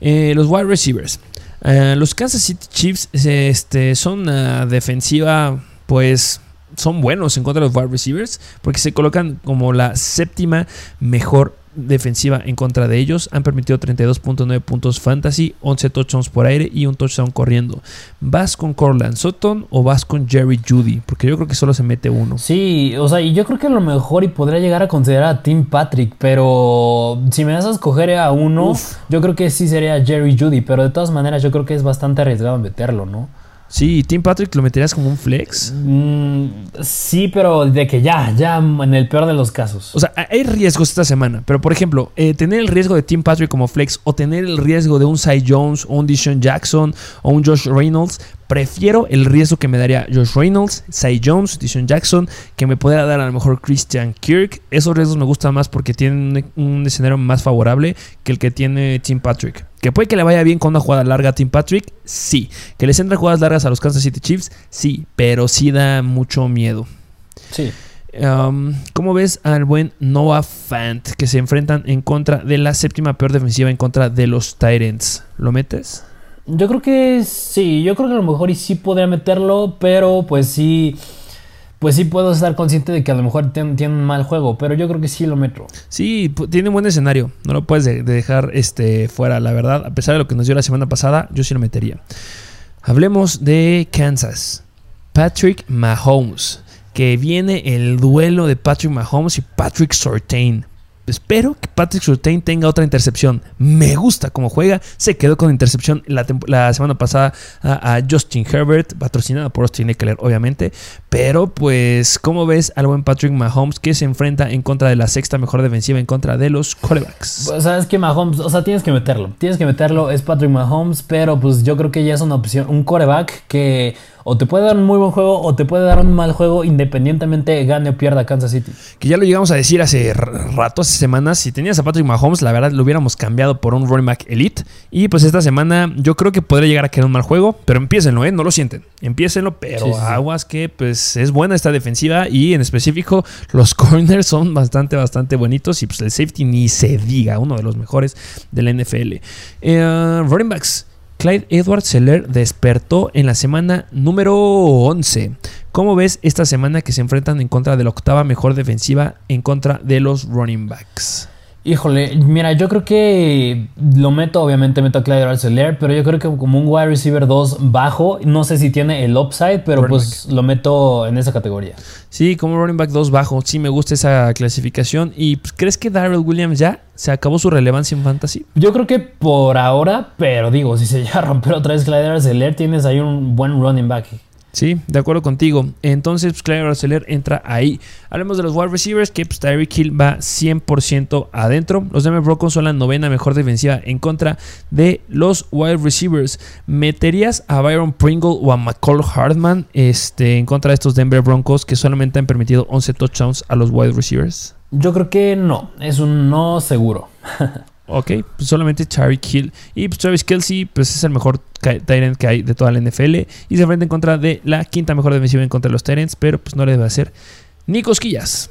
[SPEAKER 1] Eh, los wide receivers. Eh, los Kansas City Chiefs este, son defensiva, pues son buenos en contra de los wide receivers porque se colocan como la séptima mejor defensiva en contra de ellos. Han permitido 32.9 puntos fantasy, 11 touchdowns por aire y un touchdown corriendo. ¿Vas con Corland Sutton o vas con Jerry Judy? Porque yo creo que solo se mete uno.
[SPEAKER 2] Sí, o sea, y yo creo que a lo mejor y podría llegar a considerar a Tim Patrick, pero si me das a escoger a uno, yo creo que sí sería Jerry Judy, pero de todas maneras yo creo que es bastante arriesgado meterlo, ¿no?
[SPEAKER 1] Sí, Tim Patrick lo meterías como un flex.
[SPEAKER 2] Mm, sí, pero de que ya, ya en el peor de los casos.
[SPEAKER 1] O sea, hay riesgos esta semana, pero por ejemplo, eh, tener el riesgo de Tim Patrick como flex o tener el riesgo de un Cy Jones o un Dishon Jackson o un Josh Reynolds Prefiero el riesgo que me daría Josh Reynolds, Cy Jones, Dishon Jackson, que me pudiera dar a lo mejor Christian Kirk. Esos riesgos me gustan más porque tienen un, escenario más favorable que el que tiene Tim Patrick. ¿Que puede que le vaya bien con una jugada larga a Tim Patrick? Sí. ¿Que les entran jugadas largas a los Kansas City Chiefs? Sí, pero sí da mucho miedo.
[SPEAKER 2] Sí.
[SPEAKER 1] Um, ¿Cómo ves al buen Noah Fant que se enfrentan en contra de la séptima peor defensiva en contra de los Tyrants? ¿Lo metes?
[SPEAKER 2] Yo creo que sí, yo creo que a lo mejor y sí podría meterlo, pero pues sí, pues sí puedo estar consciente de que a lo mejor tiene, un mal juego, pero yo creo que sí lo meto.
[SPEAKER 1] Sí, tiene un buen escenario, no lo puedes dejar este, fuera, la verdad, a pesar de lo que nos dio la semana pasada, yo sí lo metería. Hablemos de Kansas. Patrick Mahomes, que viene el duelo de Patrick Mahomes y Patrick Sortain. Espero que Patrick Surtain tenga otra intercepción. Me gusta cómo juega. Se quedó con intercepción la, semana pasada a, Justin Herbert, patrocinada por Austin Eckler, obviamente. Pero, pues, ¿cómo ves al buen Patrick Mahomes que se enfrenta en contra de la sexta mejor defensiva en contra de los quarterbacks?
[SPEAKER 2] Pues, sabes que Mahomes, o sea, tienes que meterlo. Tienes que meterlo. Es Patrick Mahomes, pero pues yo creo que ya es una opción, un quarterback que o te puede dar un muy buen juego o te puede dar un mal juego independientemente gane o pierda Kansas City.
[SPEAKER 1] Que ya lo llegamos a decir hace rato, hace semanas, si tenías a Patrick Mahomes, la verdad lo hubiéramos cambiado por un running back elite. Y pues esta semana yo creo que podría llegar a quedar un mal juego, pero empiecenlo, ¿eh? No lo sienten. Empiécenlo, pero aguas que pues es buena esta defensiva y en específico los corners son bastante, bastante bonitos y pues el safety ni se diga, uno de los mejores de la NFL. Eh, running backs. Clyde Edward Seller despertó en la semana número 11. ¿Cómo ves esta semana que se enfrentan en contra de la octava mejor defensiva en contra de los running backs?
[SPEAKER 2] Híjole, mira, yo creo que lo meto, obviamente meto a Clyde Arcelor, pero yo creo que como un wide receiver 2 bajo, no sé si tiene el upside, pero pues lo meto en esa categoría.
[SPEAKER 1] Sí, como running back 2 bajo, sí me gusta esa clasificación. ¿Y pues, crees que Darrell Williams ya se acabó su relevancia en fantasy?
[SPEAKER 2] Yo creo que por ahora, pero digo, si se llega a romper otra vez Clyde Arcelor, tienes ahí un buen running back.
[SPEAKER 1] Sí, de acuerdo contigo. Entonces, pues Clyde entra ahí. Hablemos de los wide receivers, que pues, Tyreek Hill va 100% adentro. Los Denver Broncos son la novena mejor defensiva en contra de los wide receivers. ¿Meterías a Byron Pringle o a McCall Hartman este, en contra de estos Denver Broncos que solamente han permitido 11 touchdowns a los wide receivers?
[SPEAKER 2] Yo creo que no, es un no seguro.
[SPEAKER 1] Ok, pues solamente Tyreek Hill. Y pues Travis Kelsey, pues es el mejor Tyrant que hay de toda la NFL. Y se enfrenta en contra de la quinta mejor defensiva en contra de los Tyrants. Pero pues no le debe hacer ni cosquillas.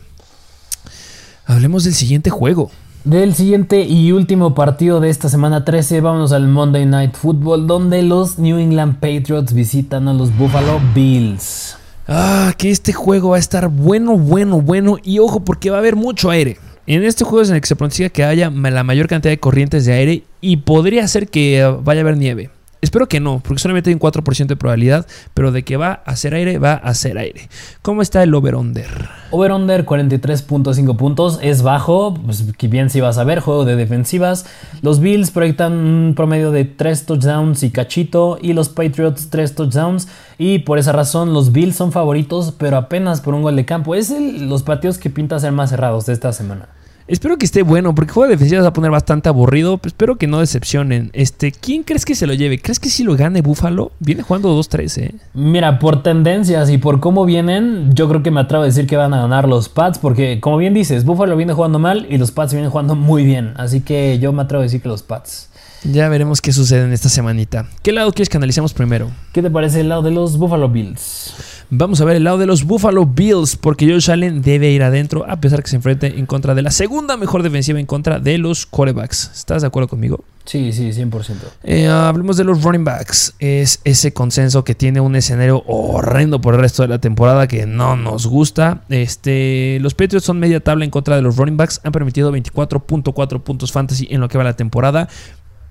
[SPEAKER 1] Hablemos del siguiente juego.
[SPEAKER 2] Del siguiente y último partido de esta semana 13, vámonos al Monday Night Football, donde los New England Patriots visitan a los Buffalo Bills.
[SPEAKER 1] Ah, que este juego va a estar bueno, bueno, bueno. Y ojo, porque va a haber mucho aire. En este juego es en el que se pronostica que haya la mayor cantidad de corrientes de aire y podría ser que vaya a haber nieve. Espero que no, porque solamente hay un 4% de probabilidad, pero de que va a hacer aire, va a hacer aire. ¿Cómo está el over-under?
[SPEAKER 2] Over-under 43.5 puntos, es bajo, pues bien si vas a ver, juego de defensivas. Los Bills proyectan un promedio de 3 touchdowns y cachito, y los Patriots 3 touchdowns, y por esa razón los Bills son favoritos, pero apenas por un gol de campo. Es los partidos que pinta ser más cerrados de esta semana.
[SPEAKER 1] Espero que esté bueno, porque el juego de defensiva se va a poner bastante aburrido. Pero espero que no decepcionen. Este, ¿Quién crees que se lo lleve? ¿Crees que si lo gane Buffalo? Viene jugando 2-3, ¿eh?
[SPEAKER 2] Mira, por tendencias y por cómo vienen, yo creo que me atrevo a decir que van a ganar los Pats. Porque, como bien dices, Buffalo viene jugando mal y los Pats vienen jugando muy bien. Así que yo me atrevo a decir que los Pats.
[SPEAKER 1] Ya veremos qué sucede en esta semanita. ¿Qué lado quieres que analicemos primero?
[SPEAKER 2] ¿Qué te parece el lado de los Buffalo Bills?
[SPEAKER 1] Vamos a ver el lado de los Buffalo Bills, porque Josh Allen debe ir adentro, a pesar que se enfrente en contra de la segunda mejor defensiva en contra de los quarterbacks. ¿Estás de acuerdo conmigo?
[SPEAKER 2] Sí, sí, 100%.
[SPEAKER 1] Eh, hablemos de los running backs. Es ese consenso que tiene un escenario horrendo por el resto de la temporada que no nos gusta. Este, los Patriots son media tabla en contra de los running backs. Han permitido 24.4 puntos fantasy en lo que va la temporada.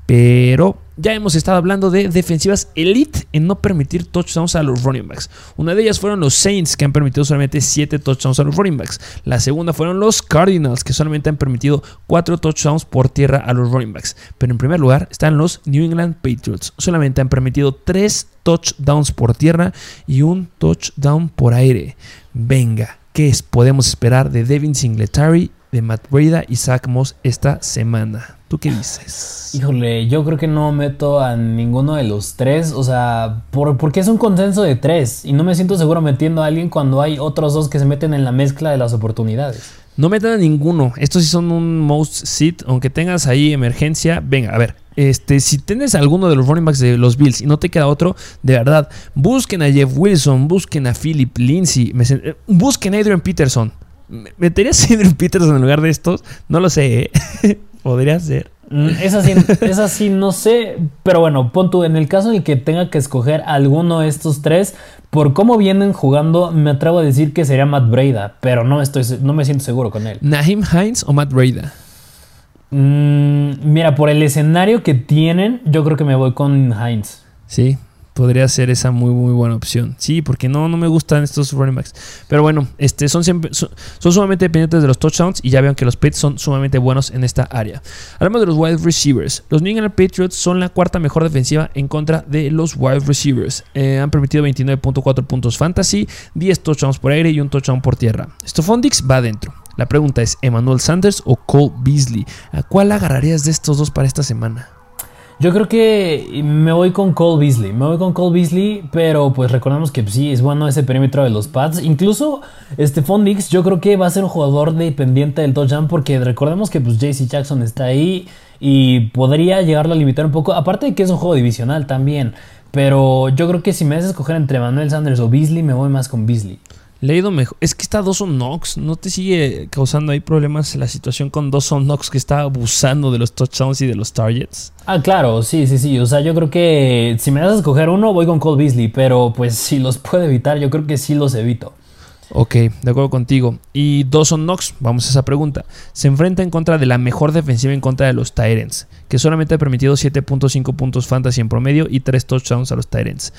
[SPEAKER 1] Pero ya hemos estado hablando de defensivas elite en no permitir touchdowns a los running backs. Una de ellas fueron los Saints, que han permitido solamente 7 touchdowns a los running backs. La segunda fueron los Cardinals, que solamente han permitido 4 touchdowns por tierra a los running backs. Pero en primer lugar están los New England Patriots. Solamente han permitido 3 touchdowns por tierra y un touchdown por aire. Venga, ¿qué podemos esperar de Devin Singletary, de Matt Breda y Zach Moss esta semana? ¿Tú qué dices?
[SPEAKER 2] Híjole, yo creo que no meto a ninguno de los tres. O sea, por, porque es un consenso de tres. Y no me siento seguro metiendo a alguien cuando hay otros dos que se meten en la mezcla de las oportunidades.
[SPEAKER 1] No metan a ninguno. Estos sí son un most sit. Aunque tengas ahí emergencia. Venga, a ver. Este, si tienes alguno de los running backs de los Bills y no te queda otro, de verdad, busquen a Jeff Wilson, busquen a Philip Lindsay, eh, busquen a Adrian Peterson. ¿Meterías a Adrian Peterson en lugar de estos? No lo sé, ¿eh? Podría ser.
[SPEAKER 2] Mm, es así, no sé. Pero bueno, pon tú, en el caso en el que tenga que escoger alguno de estos tres, por cómo vienen jugando, me atrevo a decir que sería Matt Breda, pero no, estoy, no me siento seguro con él.
[SPEAKER 1] ¿Nahim Hines o Matt Breda?
[SPEAKER 2] Mm, mira, por el escenario que tienen, yo creo que me voy con Hines.
[SPEAKER 1] Sí, podría ser esa muy muy buena opción. Sí, porque no, no me gustan estos running backs. Pero bueno, este, son, siempre, son, sumamente dependientes de los touchdowns y ya vean que los Patriots son sumamente buenos en esta área. Hablamos de los wide receivers. Los New England Patriots son la cuarta mejor defensiva en contra de los wide receivers. Eh, han permitido 29.4 puntos fantasy, 10 touchdowns por aire y un touchdown por tierra. Stephon va adentro. La pregunta es, ¿Emmanuel Sanders o Cole Beasley? ¿A cuál agarrarías de estos dos para esta semana?
[SPEAKER 2] Yo creo que me voy con Cole Beasley. Me voy con Cole Beasley, pero pues recordemos que sí, es bueno ese perímetro de los pads. Incluso Stephon Dix, yo creo que va a ser un jugador dependiente del touchdown porque recordemos que pues JC Jackson está ahí y podría llegarlo a limitar un poco. Aparte de que es un juego divisional también. Pero yo creo que si me haces escoger entre Manuel Sanders o Beasley, me voy más con Beasley.
[SPEAKER 1] Leído mejor. Es que está Dawson Knox. ¿No te sigue causando ahí problemas la situación con Dawson Knox que está abusando de los touchdowns y de los targets?
[SPEAKER 2] Ah, claro, sí, sí, sí. O sea, yo creo que si me das a escoger uno, voy con Cole Beasley. Pero pues si los puedo evitar, yo creo que sí los evito.
[SPEAKER 1] Ok, de acuerdo contigo. Y Dawson Knox, vamos a esa pregunta. Se enfrenta en contra de la mejor defensiva en contra de los Tyrants, que solamente ha permitido 7.5 puntos fantasy en promedio y 3 touchdowns a los Tyrants.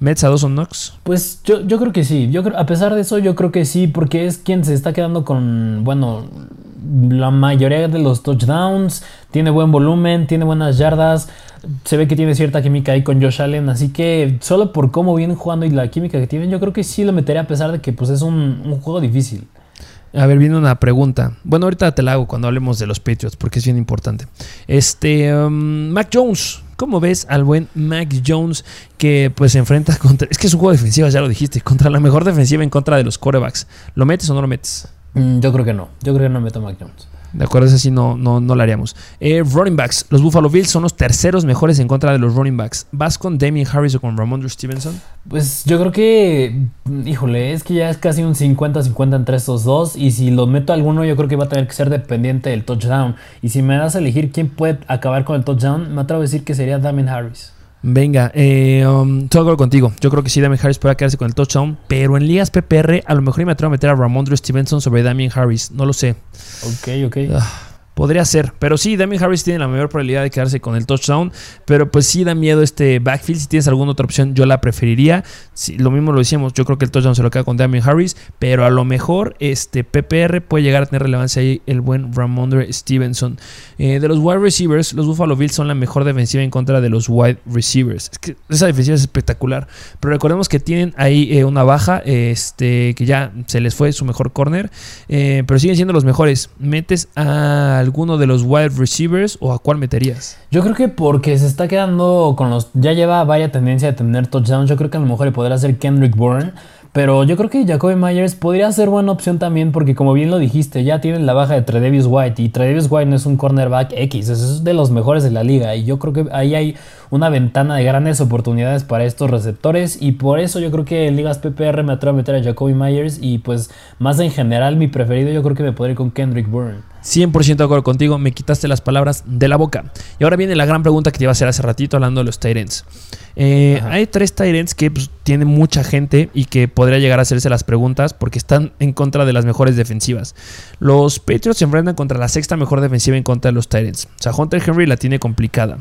[SPEAKER 1] ¿Mets a Dawson Knox?
[SPEAKER 2] Pues yo, creo que sí. Yo a pesar de eso, yo creo que sí, porque es quien se está quedando con, bueno, la mayoría de los touchdowns. Tiene buen volumen, tiene buenas yardas. Se ve que tiene cierta química ahí con Josh Allen. Así que solo por cómo vienen jugando y la química que tienen, yo creo que sí lo metería a pesar de que pues, es un, juego difícil.
[SPEAKER 1] A ver, viene una pregunta. Bueno, ahorita te la hago cuando hablemos de los Patriots, porque es bien importante. Este, um, Mac Jones. ¿Cómo ves al buen Mac Jones que pues se enfrenta contra... Es que es un juego defensivo, ya lo dijiste, contra la mejor defensiva en contra de los corebacks. ¿Lo metes o no lo metes?
[SPEAKER 2] Mm, yo creo que no. Yo creo que no meto a Mac Jones.
[SPEAKER 1] De acuerdo, ese sí no, no, no lo haríamos. Eh, running backs. Los Buffalo Bills son los terceros mejores en contra de los running backs. ¿Vas con Damien Harris o con Ramondre Stevenson?
[SPEAKER 2] Pues yo creo que, híjole, es que ya es casi un 50-50 entre estos dos. Y si lo meto a alguno, yo creo que va a tener que ser dependiente del touchdown. Y si me das a elegir quién puede acabar con el touchdown, me atrevo a decir que sería Damien Harris.
[SPEAKER 1] Venga, eh, um, estoy de acuerdo contigo. Yo creo que sí, Damien Harris puede quedarse con el touchdown. Pero en ligas PPR, a lo mejor me atrevo a meter a Ramondre Stevenson sobre Damien Harris. No lo sé.
[SPEAKER 2] Ok, ok.
[SPEAKER 1] Ah, Podría ser, pero sí, Damien Harris tiene la mayor probabilidad de quedarse con el touchdown, pero pues sí da miedo este backfield. Si tienes alguna otra opción, yo la preferiría. lo mismo lo decíamos, yo creo que el touchdown se lo queda con Damien Harris, pero a lo mejor este PPR puede llegar a tener relevancia ahí el buen Ramondre Stevenson. Eh, de los wide receivers, los Buffalo Bills son la mejor defensiva en contra de los wide receivers. Es que esa defensiva es espectacular, pero recordemos que tienen ahí eh, una baja, este que ya se les fue su mejor corner, eh, pero siguen siendo los mejores. Metes a alguno de los wide receivers o a cuál meterías?
[SPEAKER 2] Yo creo que porque se está quedando con los. Ya lleva vaya tendencia de tener touchdowns. Yo creo que a lo mejor le podría hacer Kendrick Bourne. Pero yo creo que Jacoby Myers podría ser buena opción también porque como bien lo dijiste, ya tienen la baja de Tredevious White y Tredevious White no es un cornerback X, es de los mejores de la liga y yo creo que ahí hay una ventana de grandes oportunidades para estos receptores y por eso yo creo que en ligas PPR me atrevo a meter a Jacoby Myers y pues más en general mi preferido yo creo que me podré ir con Kendrick Bourne.
[SPEAKER 1] 100% de acuerdo contigo, me quitaste las palabras de la boca. Y ahora viene la gran pregunta que te iba a hacer hace ratito hablando de los Tyrants. Eh, hay tres Tyrants que pues, tienen mucha gente y que podría llegar a hacerse las preguntas porque están en contra de las mejores defensivas. Los Patriots se enfrentan contra la sexta mejor defensiva en contra de los Tyrants. O sea, Hunter Henry la tiene complicada.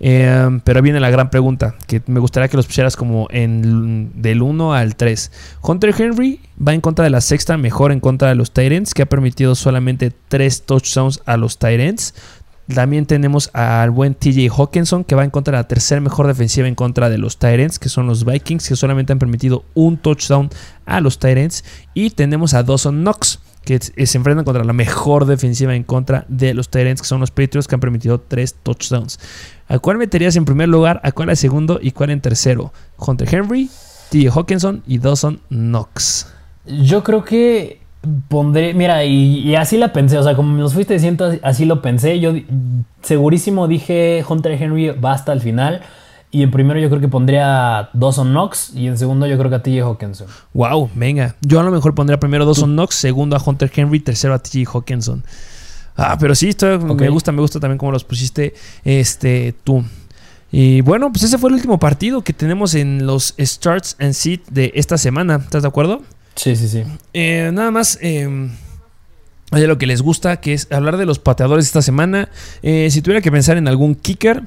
[SPEAKER 1] Eh, pero viene la gran pregunta que me gustaría que los pusieras como en, del 1 al 3. Hunter Henry va en contra de la sexta mejor en contra de los Tyrants que ha permitido solamente 3 touchdowns a los Tyrants. También tenemos al buen TJ Hawkinson, que va en contra de la tercera mejor defensiva en contra de los Tyrants, que son los Vikings, que solamente han permitido un touchdown a los Tyrants. Y tenemos a Dawson Knox, que se enfrentan contra la mejor defensiva en contra de los Tyrants, que son los Patriots, que han permitido tres touchdowns. ¿A cuál meterías en primer lugar? ¿A cuál en segundo? ¿Y cuál en tercero? Hunter Henry, TJ Hawkinson y Dawson Knox.
[SPEAKER 2] Yo creo que pondré, mira, y, así la pensé, o sea, como nos fuiste diciendo, así lo pensé, yo segurísimo dije Hunter Henry va hasta el final. Y en primero yo creo que pondría a Dawson Knox y en segundo yo creo que a TJ Hawkinson.
[SPEAKER 1] Wow, venga. Yo a lo mejor pondría primero Dawson Knox, segundo a Hunter Henry, tercero a TJ Hawkinson. Ah, pero sí, esto me gusta, me gusta también cómo los pusiste este, tú. Y bueno, pues ese fue el último partido que tenemos en los Starts and Seat de esta semana. ¿Estás de acuerdo?
[SPEAKER 2] Sí, sí, sí.
[SPEAKER 1] Eh, nada más. Eh, hay lo que les gusta, que es hablar de los pateadores esta semana. Eh, si tuviera que pensar en algún kicker,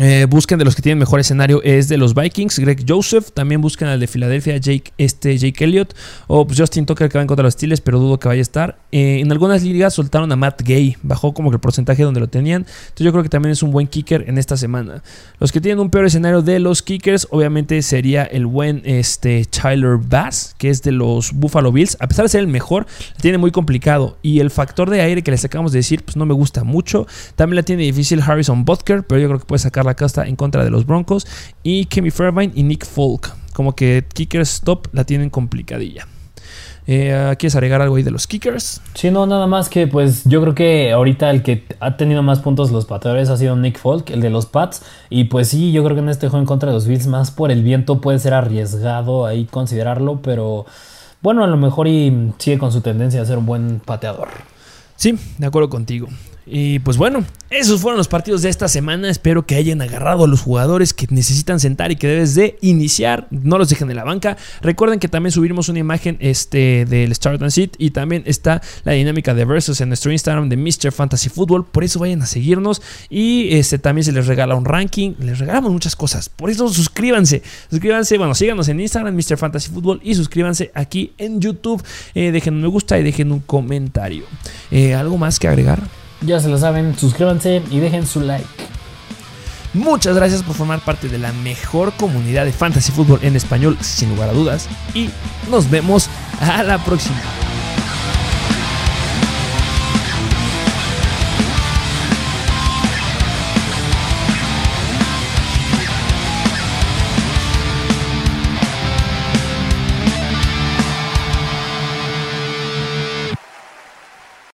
[SPEAKER 1] eh, busquen de los que tienen mejor escenario es de los Vikings, Greg Joseph. También busquen al de Filadelfia, Jake, este, Jake Elliott. O pues, Justin Tucker que va en contra de los Steelers, pero dudo que vaya a estar. Eh, en algunas ligas soltaron a Matt Gay. Bajó como que el porcentaje donde lo tenían. Entonces yo creo que también es un buen kicker en esta semana. Los que tienen un peor escenario de los kickers, obviamente sería el buen este, Tyler Bass, que es de los Buffalo Bills. A pesar de ser el mejor, tiene muy complicado. Y el factor de aire que les acabamos de decir, pues no me gusta mucho. También la tiene difícil Harrison Butker, pero yo creo que puede sacar la casta en contra de los Broncos. Y Kemi Fairbairn y Nick Folk. Como que Kickers Stop la tienen complicadilla. Eh, ¿Quieres agregar algo ahí de los kickers?
[SPEAKER 2] Sí, no, nada más que pues yo creo que ahorita el que ha tenido más puntos los pateadores ha sido Nick Folk, el de los Pats. Y pues sí, yo creo que en este juego en contra de los Bills, más por el viento, puede ser arriesgado ahí considerarlo, pero bueno, a lo mejor y sigue con su tendencia a ser un buen pateador.
[SPEAKER 1] Sí, de acuerdo contigo. Y pues bueno, esos fueron los partidos de esta semana. Espero que hayan agarrado a los jugadores que necesitan sentar y que debes de iniciar. No los dejen en la banca. Recuerden que también subimos una imagen este, del Start and y también está la dinámica de versus en nuestro Instagram de Mr. Fantasy Football. Por eso vayan a seguirnos y este, también se les regala un ranking. Les regalamos muchas cosas. Por eso suscríbanse. Suscríbanse, bueno, síganos en Instagram, Mr. Fantasy Football y suscríbanse aquí en YouTube. Eh, dejen un me gusta y dejen un comentario. Eh, ¿Algo más que agregar?
[SPEAKER 2] Ya se lo saben, suscríbanse y dejen su like.
[SPEAKER 1] Muchas gracias por formar parte de la mejor comunidad de fantasy fútbol en español, sin lugar a dudas. Y nos vemos a la próxima.